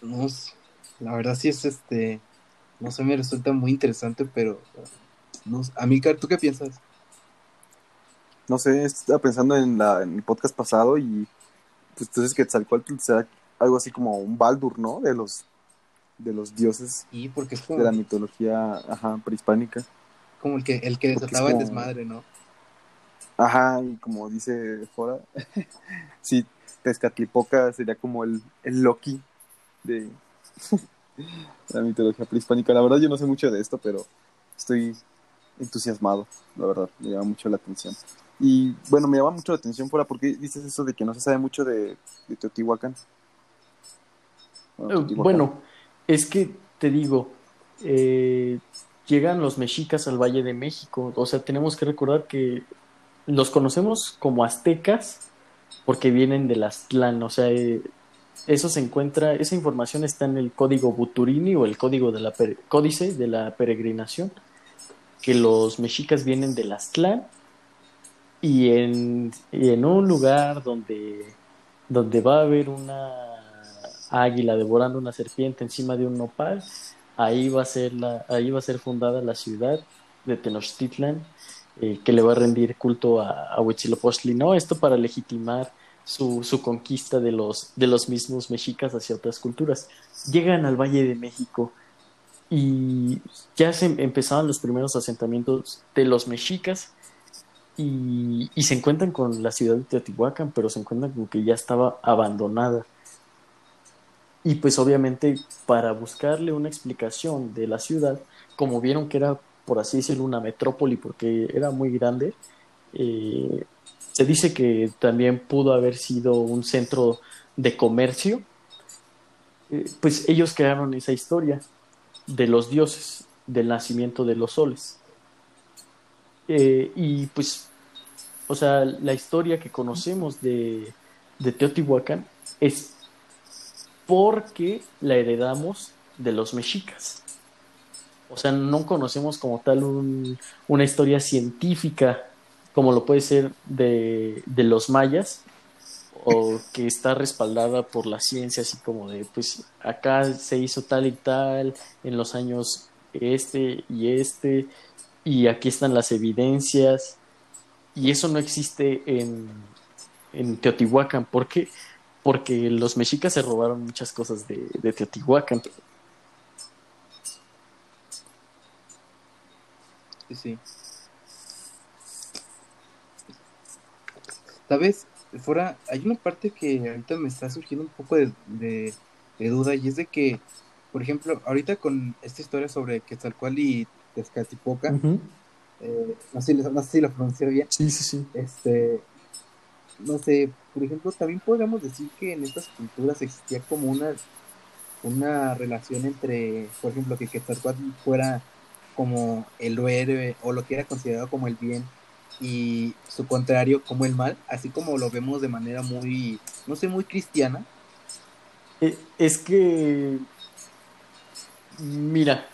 No, la verdad sí es este, no sé, me resulta muy interesante, pero no, Amícar, ¿tú qué piensas? No sé, estaba pensando en, la, en el podcast pasado y pues entonces que Quetzalcóatl será algo así como un Baldur, ¿no? De los de los dioses y porque es de la mitología ajá, prehispánica. Como el que el que desataba el desmadre, ¿no? Ajá, y como dice Fora, sí, Tezcatlipoca sería como el, el Loki de la mitología prehispánica. La verdad yo no sé mucho de esto, pero estoy entusiasmado, la verdad, me llama mucho la atención. Y bueno, me llama mucho la atención, Fora, porque dices eso de que no se sabe mucho de, Teotihuacán. Bueno, bueno, es que te digo, eh, llegan los mexicas al Valle de México. O sea, tenemos que recordar que los conocemos como aztecas porque vienen del Aztlán. O sea, eh, eso se encuentra, esa información está en el código Buturini o el código de la códice de la peregrinación, que los mexicas vienen del Aztlán y en, y en un lugar donde, donde va a haber una águila devorando una serpiente encima de un nopal, ahí va a ser, la, ahí va a ser fundada la ciudad de Tenochtitlan, eh, que le va a rendir culto a, a Huitzilopochtli, ¿no? Esto para legitimar su, su, conquista de los, de los mismos mexicas hacia otras culturas. Llegan al Valle de México y ya se empezaban los primeros asentamientos de los mexicas y, y se encuentran con la ciudad de Teotihuacán, pero se encuentran con que ya estaba abandonada. Y pues obviamente para buscarle una explicación de la ciudad, como vieron que era, por así decirlo, una metrópoli porque era muy grande, eh, se dice que también pudo haber sido un centro de comercio, eh, pues ellos crearon esa historia de los dioses, del nacimiento de los soles. Eh, y pues, o sea, la historia que conocemos de, de Teotihuacán es porque la heredamos de los mexicas. O sea, no conocemos como tal una historia científica como lo puede ser de, de, los mayas o que está respaldada por la ciencia, así como de, pues acá se hizo tal y tal en los años este y este y aquí están las evidencias y eso no existe en, en Teotihuacán. Porque los mexicas se robaron muchas cosas de, de Teotihuacán. Sí, sí. ¿Sabes? Fuera, hay una parte que ahorita me está surgiendo un poco de, de, duda y es de que, por ejemplo, ahorita con esta historia sobre Quetzalcoatl y Tezcatlipoca, eh, no, sé, no, sé, si lo pronuncié bien. Sí, sí, sí. Este, no sé, por ejemplo, también podríamos decir que en estas culturas existía como una, una relación entre, por ejemplo, que Quetzalcoatl fuera como el héroe o lo que era considerado como el bien y su contrario como el mal, así como lo vemos de manera muy, no sé, muy cristiana. Eh, es que, mira,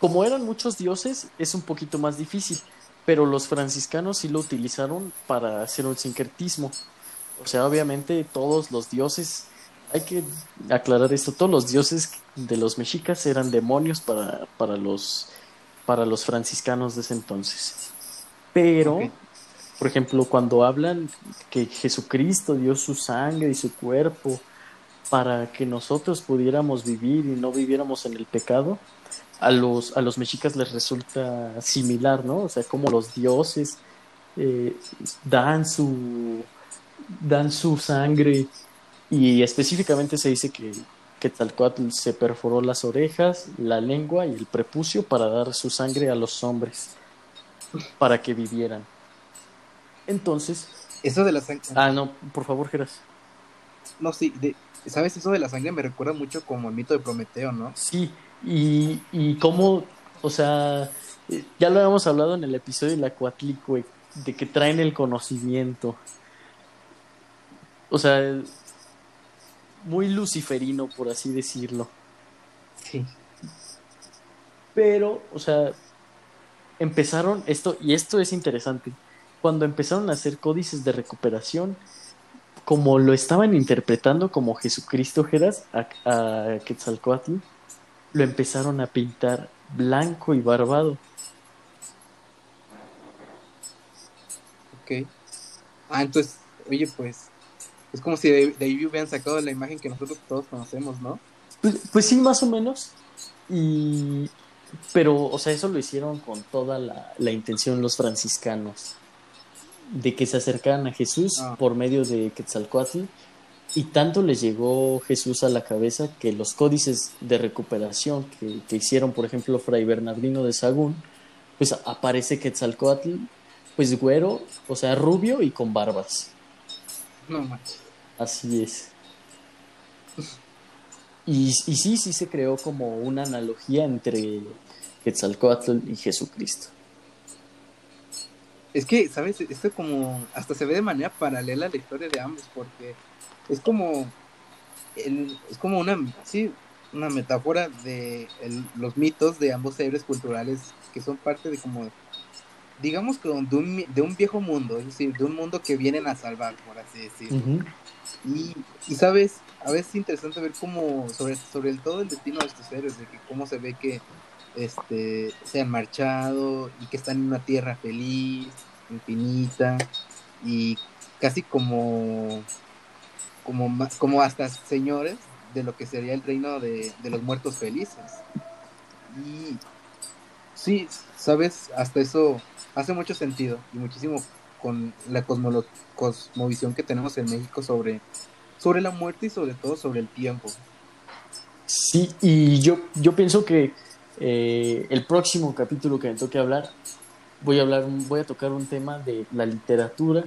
como eran muchos dioses, es un poquito más difícil pero los franciscanos sí lo utilizaron para hacer un sincretismo. O sea, obviamente todos los dioses, hay que aclarar esto, todos los dioses de los mexicas eran demonios para, para, los, para los franciscanos de ese entonces. Pero, por ejemplo, cuando hablan que Jesucristo dio su sangre y su cuerpo para que nosotros pudiéramos vivir y no viviéramos en el pecado, a los, a los mexicas les resulta similar, ¿no? O sea, como los dioses eh, dan su dan su sangre Y específicamente se dice que Quetzalcoatl se perforó las orejas, la lengua y el prepucio para dar su sangre a los hombres, para que vivieran. Entonces... Eso de la sangre... Ah, no, por favor, Geras. No, sí, de... ¿sabes? Eso de la sangre me recuerda mucho como el mito de Prometeo, ¿no? Sí, y, y cómo, o sea, ya lo habíamos hablado en el episodio de la Cuatlicue, de que traen el conocimiento. O sea, muy luciferino, por así decirlo. Sí. Pero, o sea, empezaron esto, y esto es interesante, cuando empezaron a hacer códices de recuperación, como lo estaban interpretando como Jesucristo Geras a, a Quetzalcoatl, lo empezaron a pintar blanco y barbado. Ok. Ah, entonces, oye, pues, es como si de, de ahí hubieran sacado la imagen que nosotros todos conocemos, ¿no? Pues, pues sí, más o menos. Y, pero, o sea, eso lo hicieron con toda la, la intención los franciscanos, de que se acercaran a Jesús Ah. por medio de Quetzalcoatl, y tanto les llegó Jesús a la cabeza que los códices de recuperación que, que hicieron, por ejemplo, Fray Bernardino de Sagún, pues aparece Quetzalcoatl, pues güero, o sea, rubio y con barbas. No manches. Así es. Y, y sí, sí se creó como una analogía entre Quetzalcoatl y Jesucristo. Es que, ¿sabes? Esto como hasta se ve de manera paralela a la historia de ambos, porque es como el- es como una sí, una metáfora de el- los mitos de ambos héroes culturales que son parte de como digamos que de un, de un viejo mundo, es decir, de un mundo que vienen a salvar, por así decirlo. Y, y sabes, a veces es interesante ver cómo, sobre, sobre el todo el destino de estos héroes, de que cómo se ve que este, se han marchado y que están en una tierra feliz, infinita, y casi como, como, como hasta señores de lo que sería el reino de, de los muertos felices. Y sí, sabes, hasta eso hace mucho sentido y muchísimo con la cosmolo- cosmovisión que tenemos en México sobre, sobre la muerte y sobre todo sobre el tiempo. Sí, y yo, yo pienso que eh, el próximo capítulo que me toque hablar, voy a hablar, voy a tocar un tema de la literatura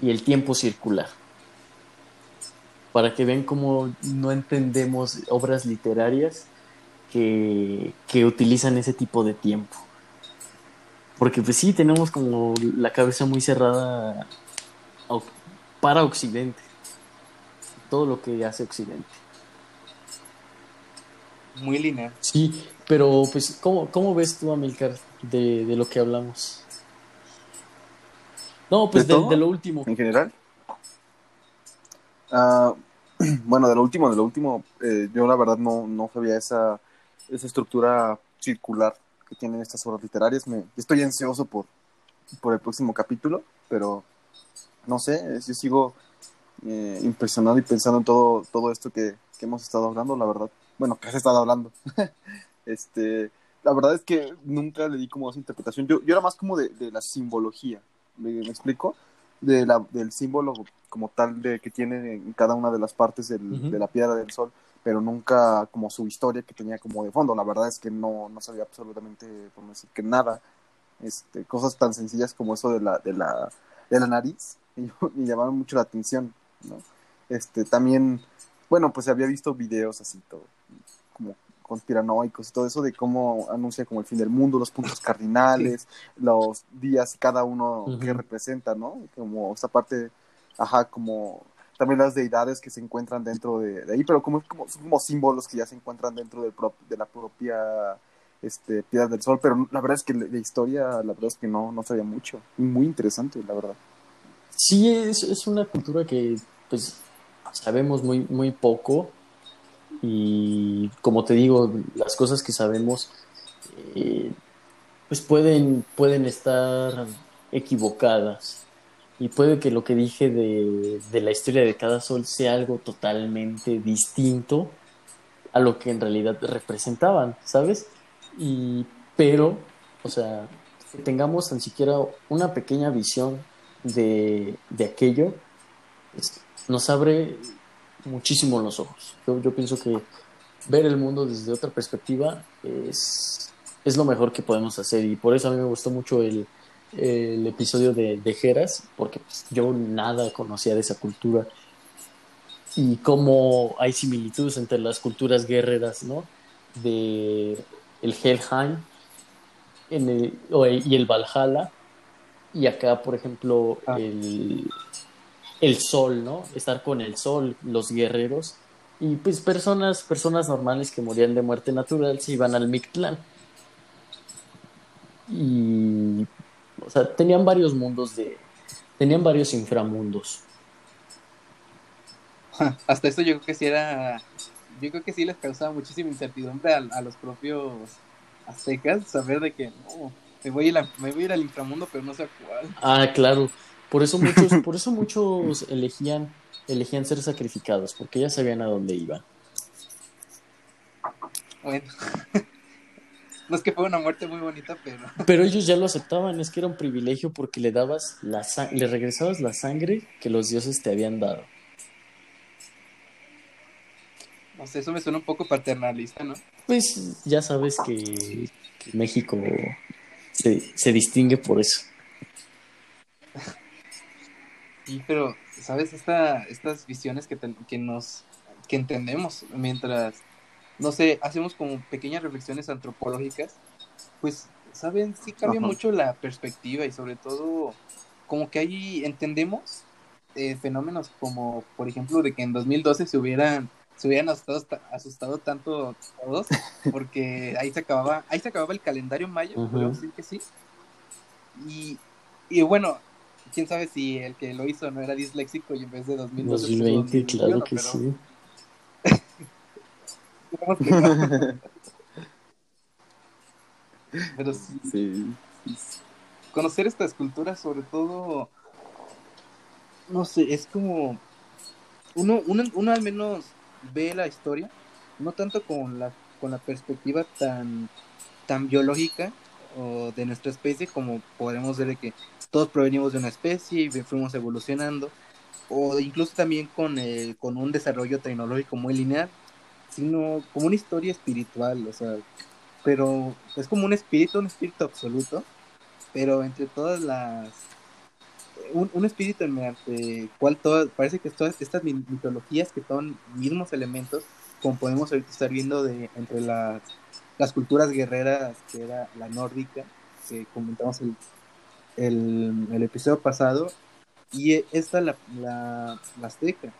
y el tiempo circular. Para que vean cómo no entendemos obras literarias que, que utilizan ese tipo de tiempo. Porque pues sí, tenemos como la cabeza muy cerrada para Occidente. Todo lo que hace Occidente. Muy lineal. Sí, pero pues, ¿cómo, cómo ves tú, Amilcar, de, de lo que hablamos? No, pues ¿De de lo último. en general. Ah, bueno, de lo último, de lo último, eh, yo la verdad no, no sabía esa, esa estructura circular que tienen estas obras literarias. Me, estoy ansioso por, por el próximo capítulo, pero no sé, yo sigo eh, impresionado y pensando en todo, todo esto que, que hemos estado hablando, la verdad. Bueno, que has estado hablando. este, la verdad es que nunca le di como esa interpretación. Yo, yo era más como de, de la simbología. ¿Me, me explico? De la, del símbolo como tal de que tiene en cada una de las partes del- de la piedra del sol, pero nunca como su historia que tenía como de fondo. La verdad es que no, no sabía absolutamente, por no decir que nada, este, cosas tan sencillas como eso de la, de la, de la nariz, y me llamaron mucho la atención, ¿no? Este, también, bueno, pues había visto videos así, todo, como conspiranoicos y todo eso de cómo anuncia como el fin del mundo, los puntos cardinales, los días, cada uno que representa, ¿no? Como esta parte, ajá, como también las deidades que se encuentran dentro de, de ahí, pero como, como, son como símbolos que ya se encuentran dentro del prop- de la propia este, Piedra del Sol, pero la verdad es que la historia, la verdad es que no, no sabía mucho, y muy interesante, la verdad. Sí, es, es una cultura que pues sabemos muy, muy poco y como te digo, las cosas que sabemos eh, pues pueden, pueden estar equivocadas y puede que lo que dije de, de la historia de cada sol sea algo totalmente distinto a lo que en realidad representaban, ¿sabes? Y, pero, o sea, que tengamos tan siquiera una pequeña visión de, de aquello, nos abre muchísimo los ojos. Yo, yo pienso que ver el mundo desde otra perspectiva es, es lo mejor que podemos hacer y por eso a mí me gustó mucho el, el episodio de, de Jeras, porque pues, yo nada conocía de esa cultura y cómo hay similitudes entre las culturas guerreras, ¿no? De el Helheim en el- y el Valhalla y acá, por ejemplo, Ah. el, el sol, ¿no? Estar con el sol, los guerreros y pues personas, personas normales que morían de muerte natural se iban al Mictlán. Y, o sea, tenían varios mundos de, tenían varios inframundos. Hasta eso yo creo que sí era, yo creo que sí les causaba muchísima incertidumbre a, a los propios aztecas saber de que no, me voy, a ir a- me voy a ir al inframundo, pero no sé a cuál. Ah, claro. Por eso muchos, por eso muchos elegían, elegían ser sacrificados, porque ya sabían a dónde iban. Bueno, no es que fue una muerte muy bonita, pero Pero ellos ya lo aceptaban, es que era un privilegio porque le dabas la le regresabas la sangre que los dioses te habían dado. no sé, eso me suena un poco paternalista, ¿no? Pues ya sabes que, que México se, se distingue por eso. Sí, pero, ¿sabes? Esta, estas visiones que, ten- que nos, que entendemos mientras, no sé, hacemos como pequeñas reflexiones antropológicas, pues, ¿saben? Sí cambia Ajá. mucho la perspectiva y sobre todo, como que ahí entendemos eh, fenómenos como, por ejemplo, de que en 2012 se hubieran, se hubieran asustado, ta- asustado tanto todos, porque ahí se acababa, ahí se acababa el calendario maya, Ujú. podemos decir que sí. Y, y bueno, quién sabe si el que lo hizo no era disléxico y en vez de 2012 puso 2020, claro 2021, que pero sí. no. Pero sí, Sí. conocer estas culturas, sobre todo, no sé, es como uno, uno, uno al menos ve la historia, no tanto con la, con la perspectiva tan, tan biológica o de nuestra especie como podemos ver de que todos provenimos de una especie y fuimos evolucionando, o incluso también con, el, con un desarrollo tecnológico muy lineal, sino como una historia espiritual, o sea, pero es como un espíritu, un espíritu absoluto, pero entre todas las un, un espíritu mediante cual todas parece que todas estas mi- mitologías que son mismos elementos como podemos ahorita estar viendo de entre las, las culturas guerreras que era la nórdica que comentamos el, el, el episodio pasado y e- esta la, la, la azteca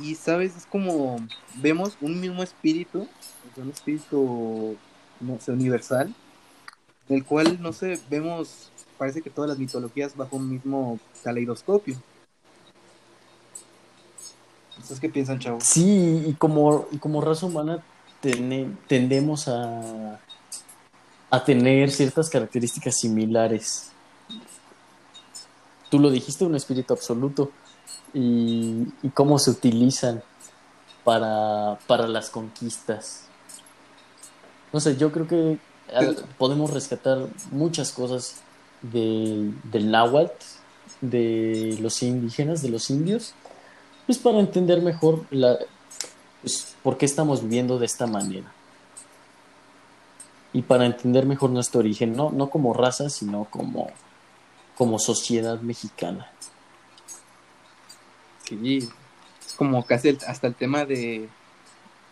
y sabes es como vemos un mismo espíritu un espíritu no sé, universal el cual, no sé, vemos, parece que todas las mitologías bajo un mismo caleidoscopio. ¿Ustedes qué piensan, chavos? Sí, y como, como raza humana tendemos a, a tener ciertas características similares. Tú lo dijiste, un espíritu absoluto. Y, y cómo se utilizan para, para las conquistas. No sé, yo creo que podemos rescatar muchas cosas de, del náhuatl, de los indígenas, de los indios, pues para entender mejor la, pues, por qué estamos viviendo de esta manera. Y para entender mejor nuestro origen, no, no como raza, sino como, como sociedad mexicana. Sí, es como casi el- hasta el tema de,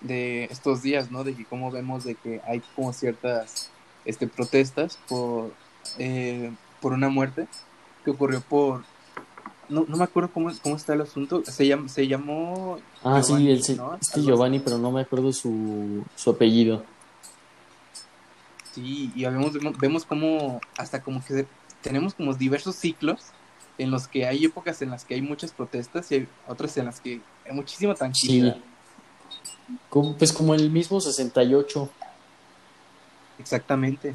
de estos días, ¿no? De que cómo vemos de que hay como ciertas este, protestas por, eh, por una muerte que ocurrió por... No, no me acuerdo cómo, cómo está el asunto. Se, llam- se llamó... Ah, sí, Giovanni, el, se- ¿no? este. Giovanni, pero no me acuerdo su, su apellido. Sí, y vemos, vemos, como hasta como que tenemos como diversos ciclos en los que hay épocas en las que hay muchas protestas y hay otras en las que hay muchísima Sí, tranquilidad. como- pues como el mismo 68. Exactamente.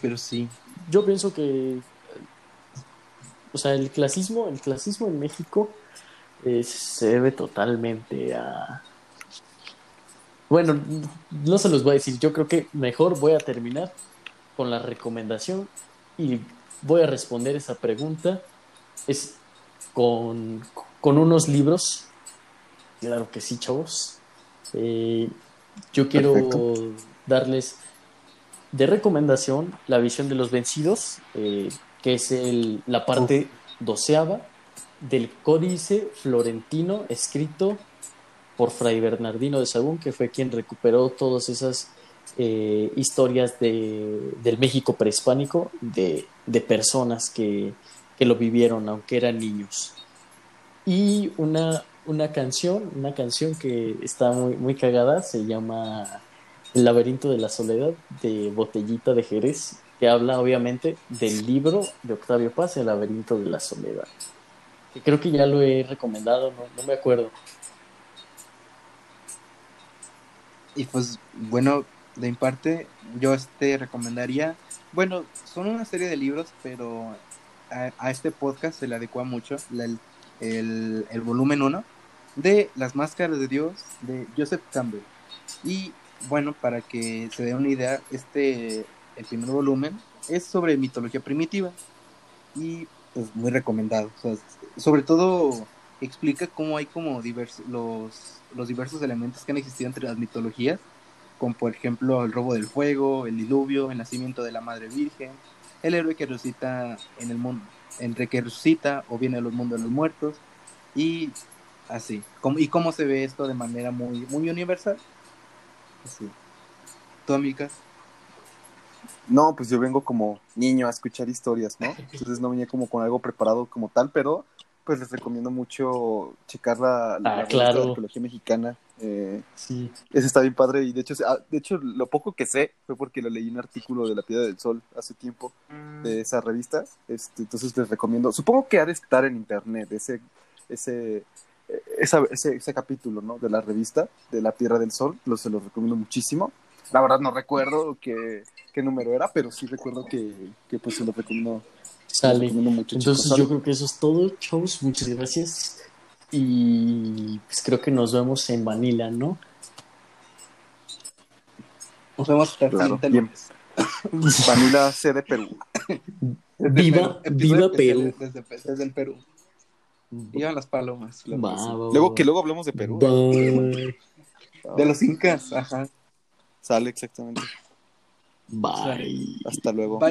Pero sí, Yo pienso que, o sea, el clasismo, el clasismo en México eh, se debe totalmente a... Bueno, no se los voy a decir, yo creo que mejor voy a terminar con la recomendación y voy a responder esa pregunta. Es con, con unos libros. Claro que sí, chavos. Eh, yo quiero Perfecto. darles de recomendación La visión de los vencidos, eh, que es el, la parte doceava del Códice Florentino, escrito por Fray Bernardino de Sagún, que fue quien recuperó todas esas eh, historias de, del México prehispánico, de, de personas que, que lo vivieron, aunque eran niños. Y una, una canción, una canción que está muy, muy cagada, se llama El laberinto de la soledad, de Botellita de Jerez, que habla obviamente del libro de Octavio Paz, El laberinto de la soledad. Que creo que ya lo he recomendado, no, no me acuerdo. Y pues, bueno, de mi parte, yo este recomendaría, bueno, son una serie de libros, pero a, este podcast se le adecua mucho el, el, volumen 1 de Las Máscaras de Dios de Joseph Campbell. Y bueno, para que se den una idea, este, el primer volumen es sobre mitología primitiva y pues muy recomendado. Sobre todo explica cómo hay como divers, los, los diversos elementos que han existido entre las mitologías, como por ejemplo el robo del fuego, el diluvio, el nacimiento de la Madre Virgen, el héroe que resucita en el mundo, entre que resucita o viene a los mundos de los muertos, y así. Como- y cómo se ve esto de manera muy, muy universal. Así. ¿Tú, amigas? No, pues yo vengo como niño a escuchar historias, ¿no? Entonces no venía como con algo preparado como tal, pero pues les recomiendo mucho checar la, la Ah, claro. de arqueología mexicana. Eh, Sí. ese está bien padre y de hecho, ah, de hecho lo poco que sé fue porque lo leí en un artículo de La Piedra del Sol hace tiempo de esa revista. Este, entonces les recomiendo. Supongo que ha de estar en internet ese ese eh, esa- ese, ese capítulo, ¿no? De la revista de La Tierra del Sol. Lo, se los recomiendo muchísimo. La verdad no recuerdo qué, qué número era, pero sí recuerdo que, que pues se los recomiendo, se los Sale. recomiendo mucho. Entonces chicos. yo creo que eso es todo, chavos. Muchas gracias. Y pues creo que nos vemos en Manila, ¿no? Nos vemos Claro, bien. Vanilla C de Perú. Desde Viva- Perú. viva Perú. Desde, desde el Perú. Vivan las palomas. Luego que luego hablamos de Perú. De los incas, ajá. Sale exactamente. Bye. Hasta luego. Bye.